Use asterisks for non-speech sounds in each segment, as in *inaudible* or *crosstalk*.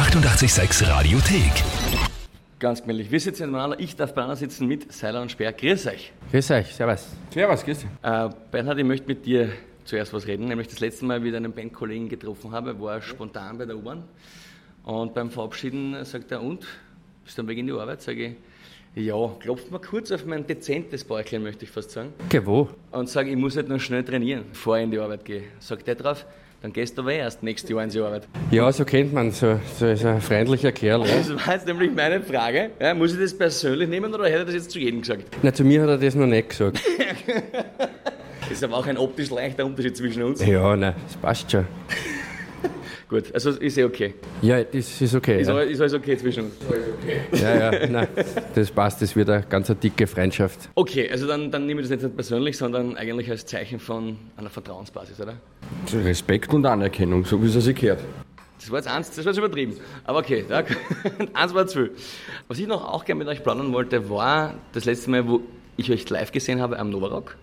886 Radiothek. Ganz gemütlich. Wir sitzen miteinander. Ich darf beieinander sitzen mit Seiler und Speer. Grüß euch. Grüß euch, servus. Servus, grüß dich. Äh, Bernhard, ich möchte mit dir zuerst was reden. Nämlich das letzte Mal, wie ich einen Bandkollegen getroffen habe, war spontan bei der U-Bahn. Und beim Verabschieden sagt er, und? Bist du am Weg in die Arbeit? Sage ich, ja, klopft mal kurz auf mein dezentes Bäuchlein, möchte ich fast sagen. Okay, wo? Und sage, ich muss halt noch schnell trainieren, bevor ich in die Arbeit gehe. Sagt er drauf, dann gehst du aber erst nächstes Jahr in die Arbeit. Ja, so kennt man, so, so ist ein freundlicher Kerl. Ja. Das war jetzt nämlich meine Frage. Ja, muss ich das persönlich nehmen oder hätte er das jetzt zu jedem gesagt? Na, zu mir hat er das noch nicht gesagt. *laughs* Das ist aber auch ein optisch leichter Unterschied zwischen uns. Ja, nein, das passt schon. Gut, also ist eh okay. Ja, das ist okay. Ist, Ja, alles, ist alles okay zwischen uns. ja, ja nein, das passt, das wird eine ganz eine dicke Freundschaft. Okay, also dann, dann nehme ich das nicht persönlich, sondern eigentlich als Zeichen von einer Vertrauensbasis, oder? Respekt und Anerkennung, so wie es sich gehört. Das war jetzt eins, das war jetzt übertrieben. Aber okay, ja, *laughs* eins war zu viel. Was ich noch auch gerne mit euch planen wollte, war das letzte Mal, wo ich euch live gesehen habe am Novarock.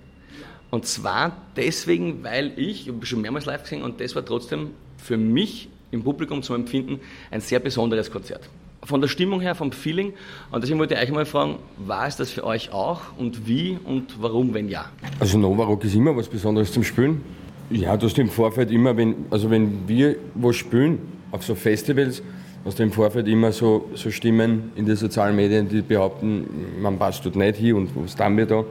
Und zwar deswegen, weil ich, ich habe schon mehrmals live gesehen und das war trotzdem für mich im Publikum zum Empfinden ein sehr besonderes Konzert. Von der Stimmung her, vom Feeling. Und deswegen wollte ich euch mal fragen, war es das für euch auch und wie und warum, wenn ja? Also Novarock ist immer was Besonderes zum Spielen. Ja, du hast im Vorfeld immer, wenn, also wenn wir was spielen, auf so Festivals, hast du im Vorfeld immer so, so Stimmen in den sozialen Medien, die behaupten, man passt dort nicht hin und was tun wir da.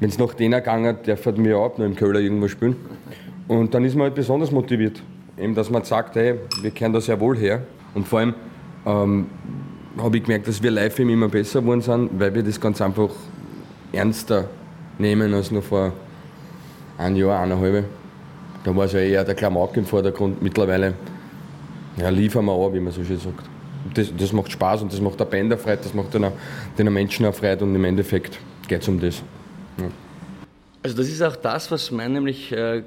Wenn es nach denen gegangen, der fährt mir ab, nur im Köhler irgendwo spielen. Und dann ist man halt besonders motiviert. Eben, dass man sagt, hey, wir kehren da sehr wohl her. Und vor allem ähm, habe ich gemerkt, dass wir live immer besser geworden sind, weil wir das ganz einfach ernster nehmen als noch vor ein Jahr, eineinhalb. Da war es ja eher der Klamauk im Vordergrund. Mittlerweile ja, liefern wir an, wie man so schön sagt. Das, das macht Spaß und das macht der Band auch Freude, das macht den, den Menschen auch Freude und im Endeffekt geht es um das. Also das ist auch das, was mein nämlich äh,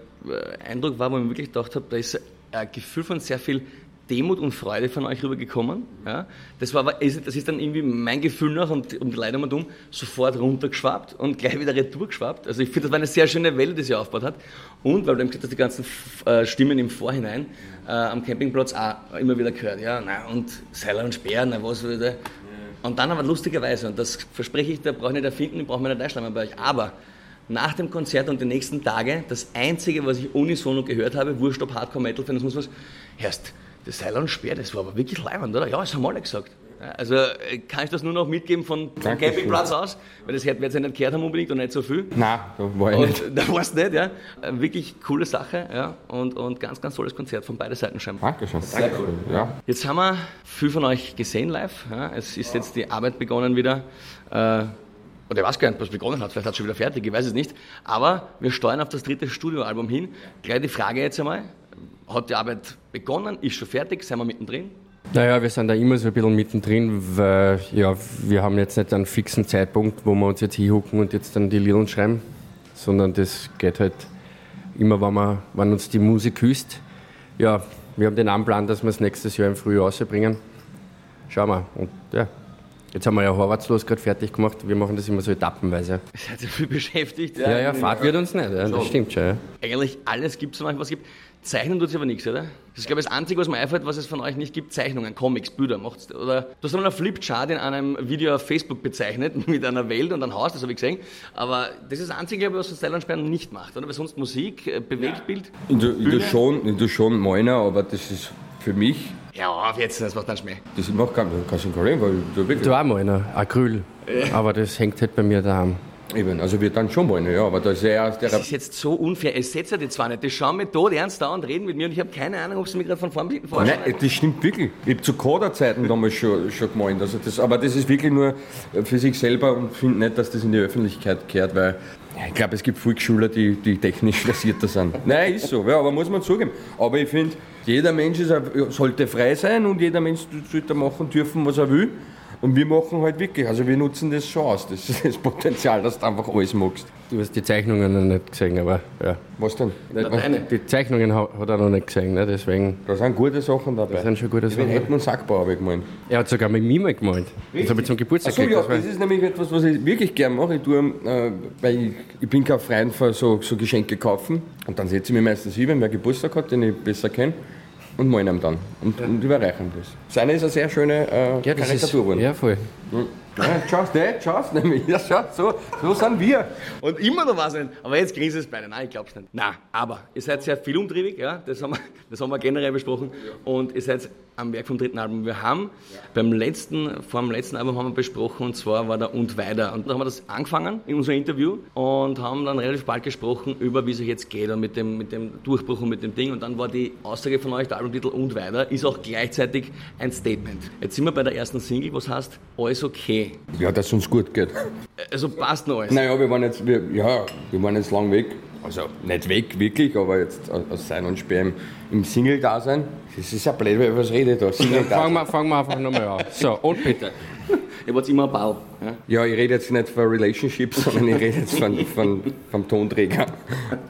Eindruck war, wo ich mir wirklich gedacht habe, da ist ein Gefühl von sehr viel Demut und Freude von euch rübergekommen. Ja? Das, war, das ist dann irgendwie mein Gefühl nach und, und um und um sofort runtergeschwappt und gleich wieder retour geschwappt. Also ich finde, das war eine sehr schöne Welle, die sie aufgebaut hat. Und weil du eben gesagt hast, die ganzen äh, Stimmen im Vorhinein äh, am Campingplatz auch immer wieder gehört. Ja, na, und Seiler und Speer, na was wieder. Und dann aber lustigerweise, und das verspreche ich, da brauche ich nicht erfinden, ich brauche mir nicht einschleimen bei euch, aber nach dem Konzert und die nächsten Tage, das Einzige, was ich unisono gehört habe, Wurscht ob Hardcore Metal, Fan, das muss was, Herst, das und Speer, das war aber wirklich leibend, oder? Ja, das haben alle gesagt. Also äh, kann ich das nur noch mitgeben von, vom. Campingplatz aus, weil das wird sie nicht gehört haben unbedingt und nicht so viel. Nein, da war ich nicht. *laughs* Da war's nicht, ja. Äh, Wirklich coole Sache, ja. Und, und ganz, ganz tolles Konzert von beiden Seiten scheinbar. Dankeschön. Sehr cool. Ja. Jetzt haben wir viel von euch gesehen live. Ja. Es ist jetzt die Arbeit begonnen wieder. Äh, oder ich weiß gar nicht, was begonnen hat. Vielleicht hat es schon wieder fertig, ich weiß es nicht. Aber wir steuern auf das dritte Studioalbum hin. Gleich die Frage jetzt einmal. Hat die Arbeit begonnen? Ist schon fertig? Sind wir mittendrin? Naja, wir sind da immer so ein bisschen mittendrin, weil ja, wir haben jetzt nicht einen fixen Zeitpunkt, wo wir uns jetzt hinhucken und jetzt dann die Lieder schreiben, sondern das geht halt immer, wenn, wir, wenn uns die Musik küsst. Ja, wir haben den Anplan, dass wir es nächstes Jahr im Frühjahr rausbringen. Schauen wir. Und ja, jetzt haben wir ja Horvatslos gerade fertig gemacht. Wir machen das immer so etappenweise. Ihr seid ja viel beschäftigt. Ja, ja, Fahrt wird uns nicht, ja, das stimmt schon. Ja. Eigentlich alles gibt es euch, was es gibt. Zeichnen tut es aber nichts, oder? Das ist, glaube ich, das Einzige, was mir einfällt, was es von euch nicht gibt. Zeichnungen, Comics, Bilder. Macht's, oder du hast einmal einen Flipchart in einem Video auf Facebook bezeichnet *laughs* mit einer Welt und einem Haus, das habe ich gesehen. Aber das ist das Einzige, glaube ich, was Stellan Sperren nicht macht, oder? Weil sonst Musik, äh, Bewegtbild. Ich tue Bühne? schon, tue schon malen, aber das ist für mich, Ja, auf jetzt, das macht dann Schmäh. das macht kein, kannst du nicht weil du wirklich. Du auch mal einer, Acryl. Aber das hängt halt bei mir daheim. Eben, also wir dann schon malen, ja, aber da ist ja erst der Das ist jetzt so unfair. Es setzt ja die zwar nicht, die schauen mich tot ernst da und reden mit mir und ich habe keine Ahnung, ob sie mich gerade von vorn vorstellen. Nein, das stimmt wirklich. Ich habe zu Kaderzeiten damals schon, schon gemalt. Also das, aber das ist wirklich nur für sich selber und finde nicht, dass das in die Öffentlichkeit gehört, weil ich glaube, es gibt Volksschüler, die, die technisch *laughs* versierter sind. Nein, ist so, ja, aber muss man zugeben. Aber ich finde, jeder Mensch ist, sollte frei sein und jeder Mensch sollte machen dürfen, was er will. Und wir machen halt wirklich, also wir nutzen das schon aus, das, *laughs* das Potenzial, dass du einfach alles magst. Du hast die Zeichnungen noch nicht gesehen, aber ja. Was denn? Deine. Die Zeichnungen ha- hat er noch nicht gesehen, ne? deswegen. Da sind gute Sachen dabei. Das sind schon gute Wir Sachen. hätten einen Sackbauer gemalt. Er hat sogar mit mir mal gemalt. Das habe ich zum Geburtstag Achso, ja, gekriegt. das ist nämlich etwas, was ich wirklich gern mache. Ich, tue, äh, weil ich, ich bin kein Freund von so, so Geschenke kaufen. Und dann setze ich mich meistens hin, wenn wer Geburtstag hat, den ich besser kenne. Und malen ihm dann und, und überreichen das. Seine ist eine sehr schöne äh, Ja, Karikatur geworden. ja, voll. Ja, schaust du, schaust nämlich. Ja, schau, so, so sind wir. Und immer noch was nicht. Aber jetzt grinsen es beide. Nein, ich glaub's nicht. Nein, aber ihr seid sehr viel umtriebig, ja. Das haben wir, das haben wir generell besprochen. Und ihr seid am Werk vom dritten Album. Wir haben beim letzten, vor dem letzten Album haben wir besprochen, und zwar war der Und weiter. Und dann haben wir das angefangen in unserem Interview und haben dann relativ bald gesprochen über, wie es euch jetzt geht und mit dem, mit dem Durchbruch und mit dem Ding. Und dann war die Aussage von euch, der Albumtitel Und weiter, ist auch gleichzeitig ein Statement. Jetzt sind wir bei der ersten Single, was heißt, alles okay. Ja, dass es uns gut geht. Also passt noch alles. Naja, wir waren jetzt, wir, ja, wir waren jetzt lang weg. Also nicht weg wirklich, aber jetzt aus Sein und Sperr im, im Single-Dasein. Das ist ja blöd, weil was rede ich da? Fangen wir, fangen wir einfach nochmal an. So, und bitte. *laughs* Ihr wart immer Ball. Ja? Ja, ich rede jetzt nicht von Relationships, *laughs* sondern ich rede jetzt von, von, vom Tonträger. *laughs*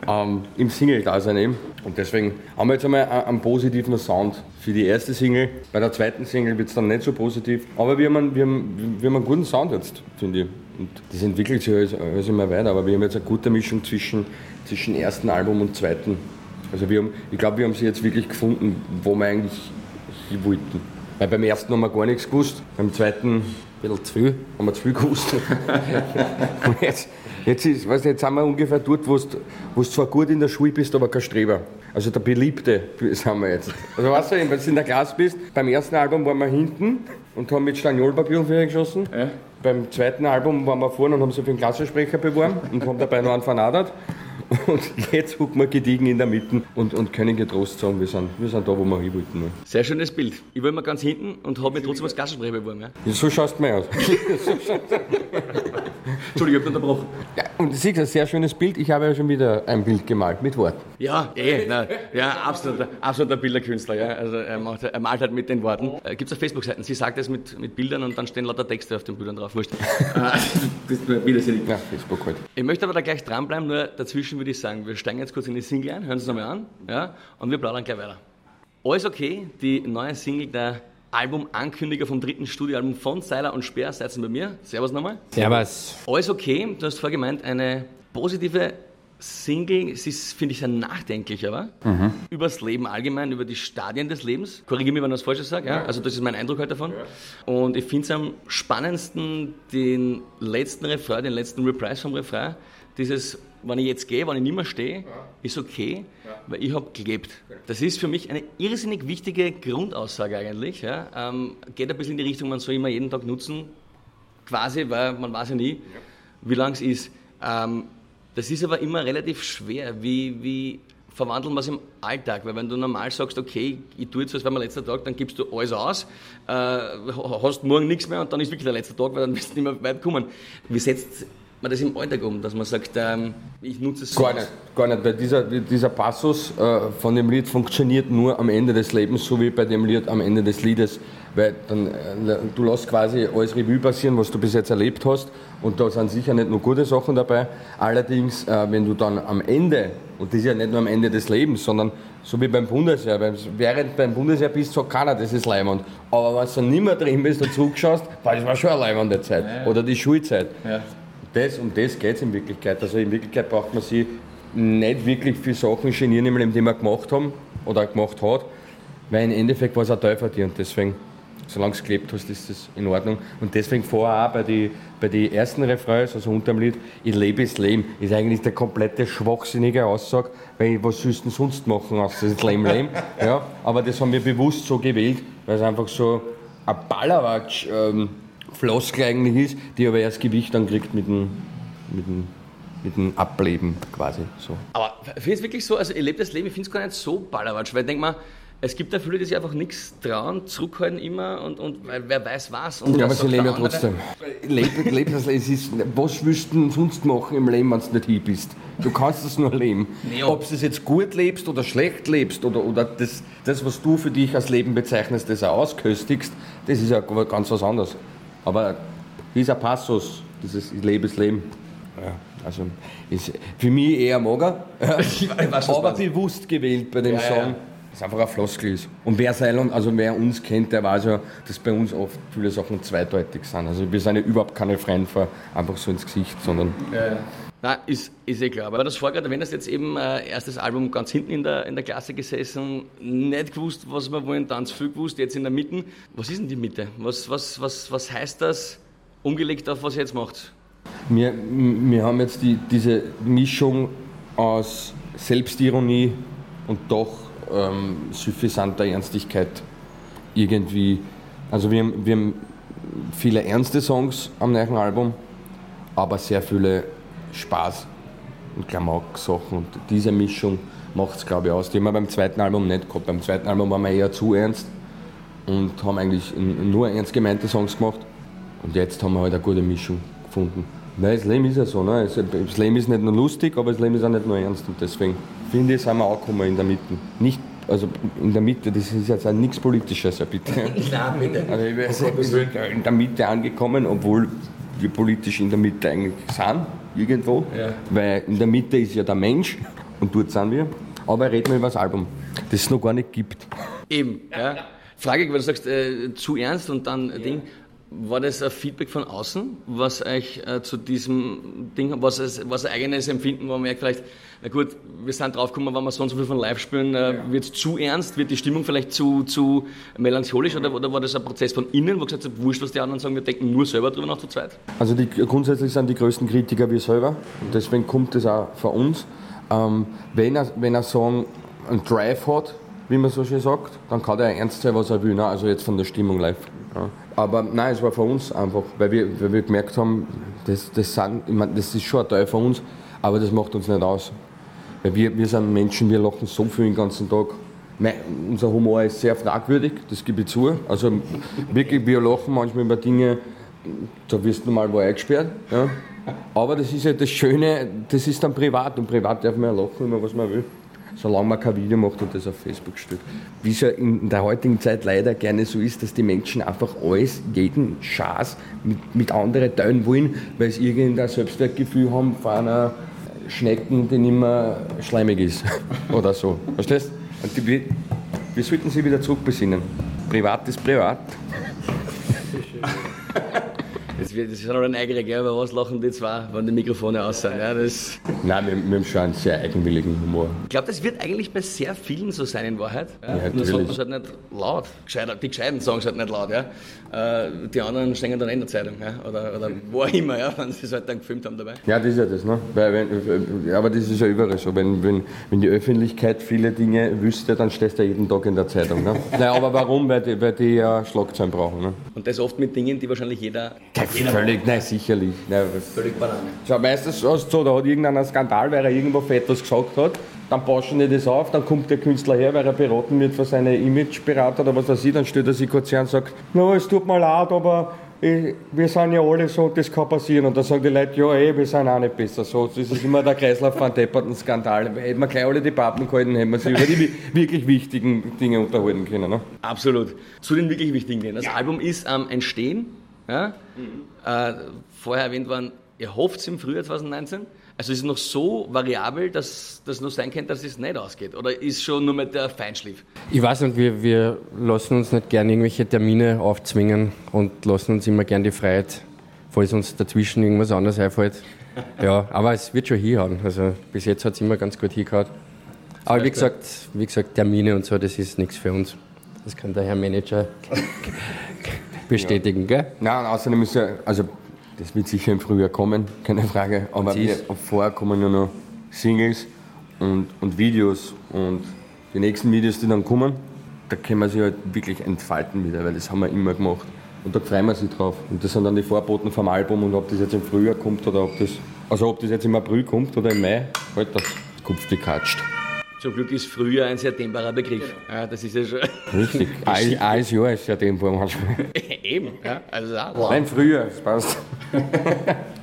Ähm, Im Single-Dasein eben. Und deswegen haben wir jetzt einmal einen, positiven Sound für die erste Single. Bei der zweiten Single wird es dann nicht so positiv. Aber wir haben einen, wir haben, wir haben einen guten Sound jetzt, finde ich. Und das entwickelt sich alles, alles immer weiter. Aber wir haben jetzt eine gute Mischung zwischen, zwischen ersten Album und zweiten. Also wir haben, ich glaube, wir haben sie jetzt wirklich gefunden, wo wir eigentlich wollten. Weil beim ersten haben wir gar nichts gewusst, beim zweiten Ein bisschen zu viel. haben wir zu viel gewusst. *laughs* Und jetzt, jetzt, ist, weißt, du, jetzt sind wir ungefähr dort, wo du wo du zwar gut in der Schule bist, aber kein Streber. Also der Beliebte *laughs* sind wir jetzt. Also weißt du, wenn du in der Klasse bist, beim ersten Album waren wir hinten und haben mit Staniolpapier auf geschossen. Ja. Beim zweiten Album waren wir vorne und haben sich für den Klassensprecher beworben und haben dabei noch einen vernadert. Und jetzt hucken wir gediegen in der Mitte und, und können getrost sagen, wir sind, wir sind da, wo wir hin wollten. ne? Sehr schönes Bild. Ich war immer ganz hinten und habe mich trotzdem als Klassensprecher beworben. Ja? Ja, so schaust du mir aus. *laughs* Entschuldigung, ich habe unterbrochen. Ja, und du siehst, ein sehr schönes Bild. Ich habe ja schon wieder ein Bild gemalt mit Worten. Ja, eh, nein, ja, absoluter, absoluter Bilderkünstler. Ja. Also er, macht, er malt halt mit den Worten. Äh, Gibt es auf Facebook-Seiten. Sie sagt es mit, mit Bildern und dann stehen lauter Texte auf den Bildern drauf. Wurscht. *laughs* Äh, das widersinnig. Ja, Facebook halt. Ich möchte aber da gleich dranbleiben, nur dazwischen würde ich sagen, wir steigen jetzt kurz in die Single ein, hören Sie es nochmal an, ja, und wir plaudern gleich weiter. Alles okay, die neue Single der Albumankündiger vom dritten Studioalbum von Seiler und Speer, seid bei mir? Servus nochmal. Servus. Alles okay, du hast vorher gemeint, eine positive Single, es ist, finde ich, sehr nachdenklich, aber über das Leben allgemein, über die Stadien des Lebens. Korrigiere mich, wenn ich was Falsches sage, ja? also das ist mein Eindruck heute davon. Und ich finde es am spannendsten, den letzten Refrain, den letzten Reprise vom Refrain, dieses, wenn ich jetzt gehe, wenn ich nicht mehr stehe, ist okay, weil ich habe gelebt. Das ist für mich eine irrsinnig wichtige Grundaussage eigentlich. Ja? Ähm, geht ein bisschen in die Richtung, man soll immer jeden Tag nutzen, quasi, weil man weiß ja nie, wie lang es ist. Ähm, das ist aber immer relativ schwer. Wie, wie verwandeln wir es im Alltag? Weil wenn du normal sagst, okay, ich tue jetzt, als wäre mein letzter Tag, dann gibst du alles aus, äh, hast morgen nichts mehr und dann ist wirklich der letzte Tag, weil dann wirst du nicht mehr weit kommen. Wie setzt man das im Alltag um, dass man sagt, ähm, ich nutze es so Gar nicht, gar nicht, weil dieser, dieser Passus äh, von dem Lied funktioniert nur am Ende des Lebens, so wie bei dem Lied am Ende des Liedes. Weil dann, äh, du lässt quasi alles Revue passieren, was du bis jetzt erlebt hast. Und da sind sicher nicht nur gute Sachen dabei. Allerdings, äh, wenn du dann am Ende, und das ist ja nicht nur am Ende des Lebens, sondern so wie beim Bundesheer, weil während beim Bundesheer bist, sagt keiner, das ist leimend. Aber wenn du dann nicht mehr drin bist und zurückschaust, boah, *laughs* das war schon eine leimende Zeit. Oder die Schulzeit. Ja. Das, um das geht es in Wirklichkeit. Also in Wirklichkeit braucht man sich nicht wirklich für Sachen genieren im Leben, die wir gemacht haben oder gemacht hat, weil im Endeffekt war es ein von dir und deswegen, solange du gelebt hast, ist das in Ordnung. Und deswegen vorher auch bei den bei die ersten Refrains, also unterm Lied, ich lebe das Leben, ist eigentlich der komplette schwachsinnige Aussage, weil was sollst du sonst machen, außer das Leben leben. *laughs* Ja, aber das haben wir bewusst so gewählt, weil es einfach so ein Ballerwatsch ähm, Floskel eigentlich ist, die aber erst Gewicht dann kriegt mit dem, mit dem, mit dem Ableben quasi. So. Aber finde es wirklich so, also ich lebe das Leben, ich finde es gar nicht so ballerwatsch, weil ich denke mal, es gibt ja viele, die sich einfach nichts trauen, zurückhalten immer und, und wer weiß was. Und Ja, aber sie leben ja trotzdem. Leben, leben das. Es ist, was willst du sonst machen im Leben, wenn du nicht hier bist? Du kannst das nur leben. Nee, Ob du es jetzt gut lebst oder schlecht lebst oder, oder das, das, was du für dich als Leben bezeichnest, das auch ausköstigst, das ist ja ganz was anderes. Aber dieser Passus, dieses Ich lebe das Leben, ja, also ist für mich eher mager, Ich weiß, aber bewusst gewählt bei dem Ja, ja, Song. ja. Das einfach ein Floskel ist. Und wer Seilon, also wer uns kennt, der weiß ja, dass bei uns oft viele Sachen zweideutig sind. Also wir sind ja überhaupt keine Freunde von einfach so ins Gesicht, sondern Na, ist, ist eh klar. Aber das vorher wenn das jetzt eben äh, erstes Album ganz hinten in der, in der Klasse gesessen, nicht gewusst, was wir wollen, dann zu viel gewusst, jetzt in der Mitte. Was ist denn die Mitte? Was, was, was, was heißt das, umgelegt auf was ihr jetzt macht? Wir, wir haben jetzt die, diese Mischung aus Selbstironie und doch ähm, suffisanter Ernstigkeit irgendwie. Also wir haben, wir haben viele ernste Songs am neuen Album, aber sehr viele Spaß und Klamauk-Sachen. Und diese Mischung macht es, glaube ich, aus. Die haben wir beim zweiten Album nicht gehabt. Beim zweiten Album waren wir eher zu ernst und haben eigentlich nur ernst gemeinte Songs gemacht. Und jetzt haben wir halt eine gute Mischung gefunden. Weil das Leben ist ja so. Ne? Das Leben ist nicht nur lustig, aber das Leben ist auch nicht nur ernst. Und deswegen finde ich, sind wir auch gekommen in der Mitte. Nicht, also in der Mitte, das ist jetzt auch nichts Politisches, ja bitte. *laughs* Nein, bitte. Also ich bin in der Mitte angekommen, obwohl wir politisch in der Mitte eigentlich sind, irgendwo. Ja. Weil in der Mitte ist ja der Mensch und dort sind wir. Aber reden wir über das Album, das es noch gar nicht gibt. Eben, ja. Frage, weil du sagst, äh, zu ernst und dann ja. Ding. War das ein Feedback von außen, was euch äh, zu diesem Ding, was, es, was ein eigenes Empfinden, wo man merkt vielleicht, na gut, wir sind draufgekommen, wenn wir so und so viel von live spielen, äh, ja. wird es zu ernst, wird die Stimmung vielleicht zu, zu melancholisch oder, oder war das ein Prozess von innen, wo gesagt habt, wurscht, was die anderen sagen, wir denken nur selber drüber nach zu zweit? Also die, grundsätzlich sind die größten Kritiker wir selber und deswegen kommt das auch von uns. Ähm, wenn, er, wenn er Song einen Drive hat, wie man so schön sagt, dann kann er ernst sein, was er will, ne? also jetzt von der Stimmung live. Aber nein, es war für uns einfach, weil wir, weil wir gemerkt haben, das, das, sind, ich meine, das ist schon ein Teil von uns, aber das macht uns nicht aus. Weil wir, wir sind Menschen, wir lachen so viel den ganzen Tag. Mein, unser Humor ist sehr fragwürdig, das gebe ich zu. Also wirklich, wir lachen manchmal über Dinge, da wirst du mal wo eingesperrt. Ja. Aber das ist ja das Schöne, das ist dann privat und privat darf man ja lachen, immer was man will solange man kein Video macht und das auf Facebook stellt. Wie es ja in der heutigen Zeit leider gerne so ist, dass die Menschen einfach alles, jeden Schaß mit, mit anderen teilen wollen, weil sie irgendein Selbstwertgefühl haben von einer Schnecken, die nicht mehr schleimig ist. *laughs* Oder so. Verstehst du? wir sollten sie wieder zurückbesinnen. Privat ist privat. Das, wird, das ist ein eigener, gell? aber was lachen die zwei, wenn die Mikrofone aus sind? Ja, das Nein, wir, wir haben schon einen sehr eigenwilligen Humor. Ich glaube, das wird eigentlich bei sehr vielen so sein in Wahrheit. Ja, ja Nur sagt man es halt nicht laut. Die Gescheiten sagen es halt nicht laut. Ja? Äh, die anderen stehen dann in der Zeitung ja? oder, oder wo auch immer, ja? *laughs* wenn sie es halt dann gefilmt haben dabei. Ja, das ist ja das. Ne? Weil wenn, aber das ist ja überall so. Wenn, wenn, wenn die Öffentlichkeit viele Dinge wüsste, dann stehst du ja jeden Tag in der Zeitung. Ne? *laughs* Nein, aber warum? Weil die, weil die ja Schlagzeilen brauchen. Ne? Und das oft mit Dingen, die wahrscheinlich jeder Völlig, nein, sicherlich. Nein, Völlig Banane. Schau, meistens ist so, da hat irgendeiner Skandal, weil er irgendwo für etwas gesagt hat, dann pauschen die das auf, dann kommt der Künstler her, weil er beraten wird von seinem Imageberater oder was weiß ich, dann stellt er sich kurz her und sagt, no, es tut mir leid, aber ich, wir sind ja alle so, das kann passieren. Und dann sagen die Leute, ja, ey, wir sind auch nicht besser. So, das ist immer der Kreislauf von depperten Skandal. Hätten wir gleich alle Debatten gehalten, hätten wir sich über die *laughs* wirklich wichtigen Dinge unterhalten können. Ne? Absolut. Zu den wirklich wichtigen Dingen. Das ja. Album ist am Entstehen. Ja? Mhm. Äh, vorher erwähnt worden, ihr hofft es im Frühjahr 2019. Also ist es noch so variabel, dass das nur sein könnte, dass es nicht ausgeht? Oder ist schon nur mit der Feinschliff? Ich weiß nicht, wir, wir lassen uns nicht gerne irgendwelche Termine aufzwingen und lassen uns immer gerne die Freiheit, falls uns dazwischen irgendwas anderes einfällt. *laughs* Ja, aber es wird schon hinhauen. Also bis jetzt hat es immer ganz gut hingehauen. Aber wie gesagt, wie gesagt, Termine und so, das ist nichts für uns. Das kann der Herr Manager *laughs* bestätigen, ja. gell? Nein, außerdem ist ja, also das wird sicher im Frühjahr kommen, keine Frage. Aber wir, vorher kommen ja noch Singles und, und Videos. Und die nächsten Videos, die dann kommen, da können wir sich halt wirklich entfalten wieder, weil das haben wir immer gemacht. Und da freuen wir sich drauf. Und das sind dann die Vorboten vom Album und ob das jetzt im Frühjahr kommt oder ob das, also ob das jetzt im April kommt oder im Mai, halt das Kopf gekatscht. Zum Glück ist früher ein sehr dehnbarer Begriff. Genau. Ja, das ist ja schon. Richtig. *laughs* ein Jahr ist sehr dehnbar manchmal. *laughs* Eben, ja. Also auch. Nein, früher, das passt. *laughs*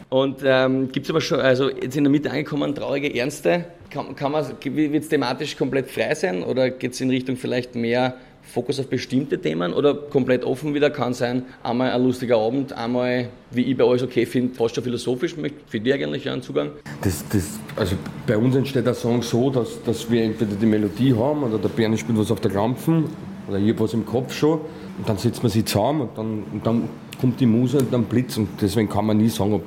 Und ähm, gibt es aber schon, also jetzt in der Mitte angekommen, traurige, ernste, kann, kann man, wird es thematisch komplett frei sein oder geht es in Richtung vielleicht mehr Fokus auf bestimmte Themen oder komplett offen wieder kann sein, einmal ein lustiger Abend, einmal, wie ich bei euch okay finde, fast schon philosophisch, für die eigentlich einen Zugang? Das, das, also bei uns entsteht der Song so, dass, dass wir entweder die Melodie haben oder der Bernie spielt was auf der Klampfen oder ich habe was im Kopf schon und dann setzt man sich zusammen und dann, und dann kommt die Muse und dann Blitz und deswegen kann man nie sagen, ob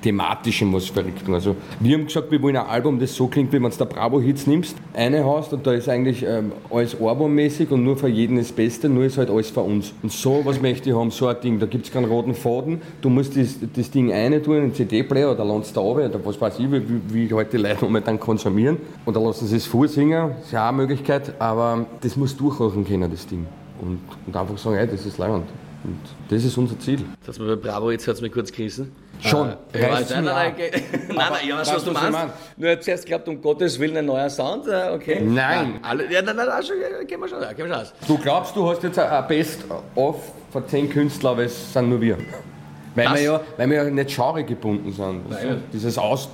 um, thematisch was verrückt. Also wir haben gesagt, wir wollen ein Album, das so klingt, wie wenn du da Bravo-Hits nimmst, eine hast und da ist eigentlich ähm, alles albummäßig und nur für jeden das Beste, nur ist halt alles für uns. Und so was möchte ich haben, so ein Ding, da gibt es keinen roten Faden, du musst das, das Ding eine tun in den CD-Player oder landest da runter, oder was weiß ich, wie, wie halt die Leute momentan konsumieren und dann lassen sie es vorsingen, ist ja auch eine Möglichkeit, aber das muss durchhalten können, das Ding. Und, und einfach sagen, hey, das ist leibend. Und das ist unser Ziel. Das hat mir bei Bravo jetzt hat's mich kurz gerissen. Schon. Äh, ja, nein, nein, *laughs* nein, nein, nein, ja, was, was du meinst. Nur zuerst gehabt, um Gottes Willen ein neuer Sound, äh, okay. Nein. Ja, alle, ja, nein, nein, nein, schon, gehen wir schon, gehen wir schon aus. Du glaubst, du hast jetzt ein Best-of von zehn Künstlern, aber es sind nur wir. Weil Das- wir, ja, weil wir ja nicht Genre gebunden sind. Nein. Dieses Aus,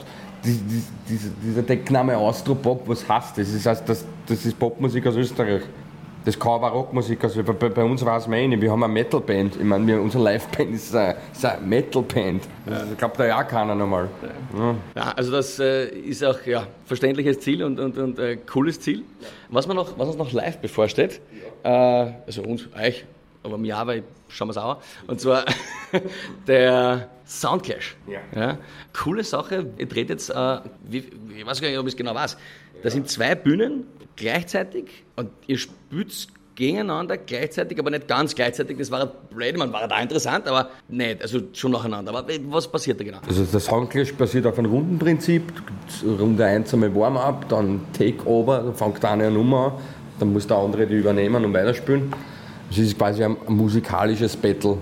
die, die, dieser, dieser Deckname Austro-Pop, was heißt das? Das heißt, das, das ist Popmusik aus Österreich. Das kann aber Rockmusik, also bei, bei uns man eh nicht, wir haben eine Metal-Band. Ich meine, wir, unsere Live-Band ist eine, ist eine Metal-Band. Ich glaube, da ja auch keiner nochmal. Ja. Ja, also das äh, ist auch ja, verständliches Ziel und, und, und äh, cooles Ziel. Was, man noch, was uns noch live bevorsteht, äh, also uns, euch, aber im Jahr, weil schauen wir es auch, an, und zwar *laughs* der Soundclash. Ja. Coole Sache, ihr dreht jetzt, äh, wie, ich weiß gar nicht, ob ich es genau weiß, da sind zwei Bühnen gleichzeitig und ihr spielt gegeneinander gleichzeitig, aber nicht ganz gleichzeitig. Das war blöd, man war da interessant, aber nicht, also schon nacheinander. Aber was passiert da genau? Also das Soundclash basiert auf einem Rundenprinzip. Runde 1 einmal Warm-up, dann Take-Over, fängt eine Nummer an, dann muss der andere die übernehmen und weiterspielen. Es ist quasi ein, musikalisches Battle.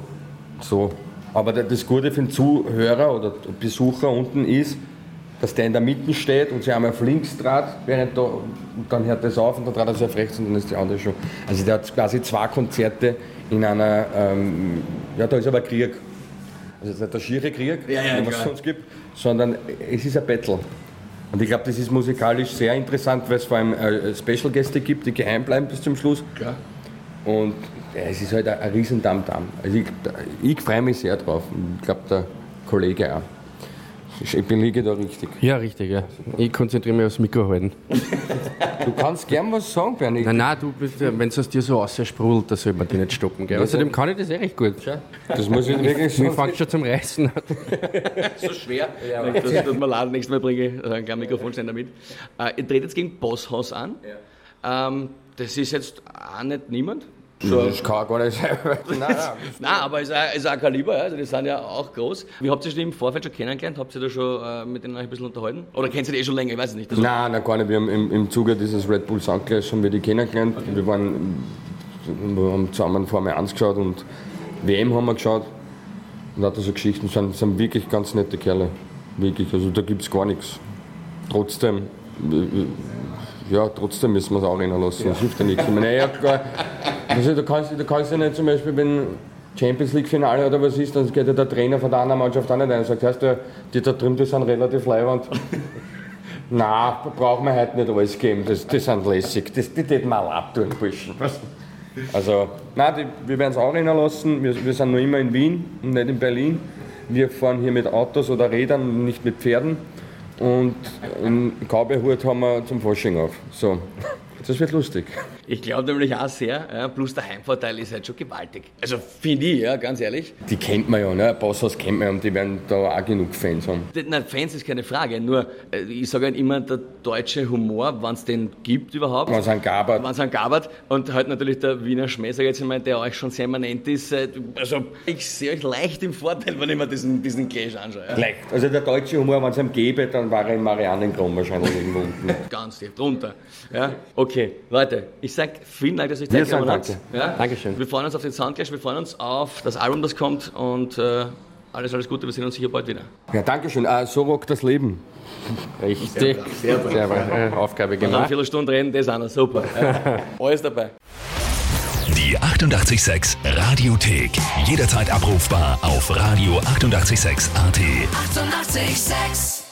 So. Aber das Gute für den Zuhörer oder Besucher unten ist, dass der in der Mitte steht und sich einmal auf links dreht, während da, und dann hört das auf und dann dreht er sich auf rechts und dann ist die andere schon. Also der hat quasi zwei Konzerte in einer, ähm, ja da ist aber Krieg. Also es ist nicht der schiere Krieg, Ja, ja, den es sonst gibt, sondern es ist ein Battle. Und ich glaube, das ist musikalisch sehr interessant, weil es vor allem äh, Special-Gäste gibt, die geheim bleiben bis zum Schluss. Klar. Und ja, es ist halt ein, ein riesen Damm-Damm. Also ich, ich freue mich sehr drauf. Ich glaube, der Kollege auch. Ich bin liege da richtig. Ja, richtig, ja. Ich konzentriere mich aufs Mikro halten. Du kannst gern was sagen, Bernie. Nein, nein, du bist, wenn es aus dir so aussprudelt, dann soll man dich nicht stoppen. Gell? Außerdem kann ich das eh recht gut. Das muss ich wirklich Mir sagen. fängt schon zum Reißen an. *laughs* so schwer. das tut mir leid, nächstes Mal bringe ich einen kleinen Mikrofonständer mit. Äh, ihr dreht jetzt gegen Bosshaus an. Ähm, das ist jetzt auch nicht niemand. Das kann gar nicht sein. Nein, nein. Aber es ist ein, ist ein Kaliber, ja. also die sind ja auch groß. Wie habt ihr die im Vorfeld schon kennengelernt? Habt ihr da schon äh, mit denen ein bisschen unterhalten? Oder kennt ihr die eh schon länger? Ich weiß es nicht. Also, Nein, nein, gar nicht. Wir haben im, im Zuge dieses Red Bull Soundclash haben wir die kennengelernt. Wir, waren, wir haben zusammen Formel 1 geschaut und WM haben wir geschaut. Und hat so Geschichten, sind, sind wirklich ganz nette Kerle. Wirklich, also da gibt es gar nichts. Trotzdem, äh, ja, trotzdem müssen wir es auch rennen lassen. Das hilft ja nichts. Ich meine, ja, gar, *laughs* also, du, kannst, du kannst ja nicht zum Beispiel, wenn Champions League Finale oder was ist, dann geht ja der Trainer von der anderen Mannschaft auch nicht ein und sagt, heißt du, die da drüben, die sind relativ leibend. *laughs* Nein, brauchen wir heute nicht alles geben, das, die sind lässig, das, die täten mal abtun, Burschen. Also, nein, die, wir werden es auch rennen lassen, wir, wir sind noch immer in Wien und nicht in Berlin. Wir fahren hier mit Autos oder Rädern, nicht mit Pferden. Und einen Cowboyhut haben wir zum Fasching auf. So, das wird lustig. Ich glaube nämlich auch sehr, ja, plus der Heimvorteil ist halt schon gewaltig. Also finde ich, ja, ganz ehrlich. Die kennt man ja, ne? Bosshaus kennt man ja und die werden da auch genug Fans haben. Nein, Fans ist keine Frage, nur äh, ich sage halt immer, der deutsche Humor, wenn es den gibt überhaupt, Man sind Gabert. wenn es einen gabert und halt natürlich der Wiener ich jetzt einmal, der euch schon sehr immanent ist. äh, Also ich sehe euch leicht im Vorteil, wenn ich mir diesen, diesen Clash anschaue. Ja. Leicht. Also der deutsche Humor, wenn es ihm gäbe, dann war er in Marianengramm wahrscheinlich irgendwo unten. Ganz tief drunter. Ja? Okay, Leute, ich sage vielen Dank, dass ihr euch Wir Zeit genommen sagen habt. danke. Ja? Dankeschön. Wir freuen uns auf den Soundclash, wir freuen uns auf das Album, das kommt und äh, alles, alles Gute, wir sehen uns sicher bald wieder. Ja, danke schön. Ah, so rockt das Leben. Richtig. Sehr gut. Sehr gut. Äh, Aufgabe Nach einer gemacht. Viertelstunde reden, das ist auch noch super. Ja. *laughs* Alles dabei. Die 886 Radiothek. Jederzeit abrufbar auf radio886.at. 886! 886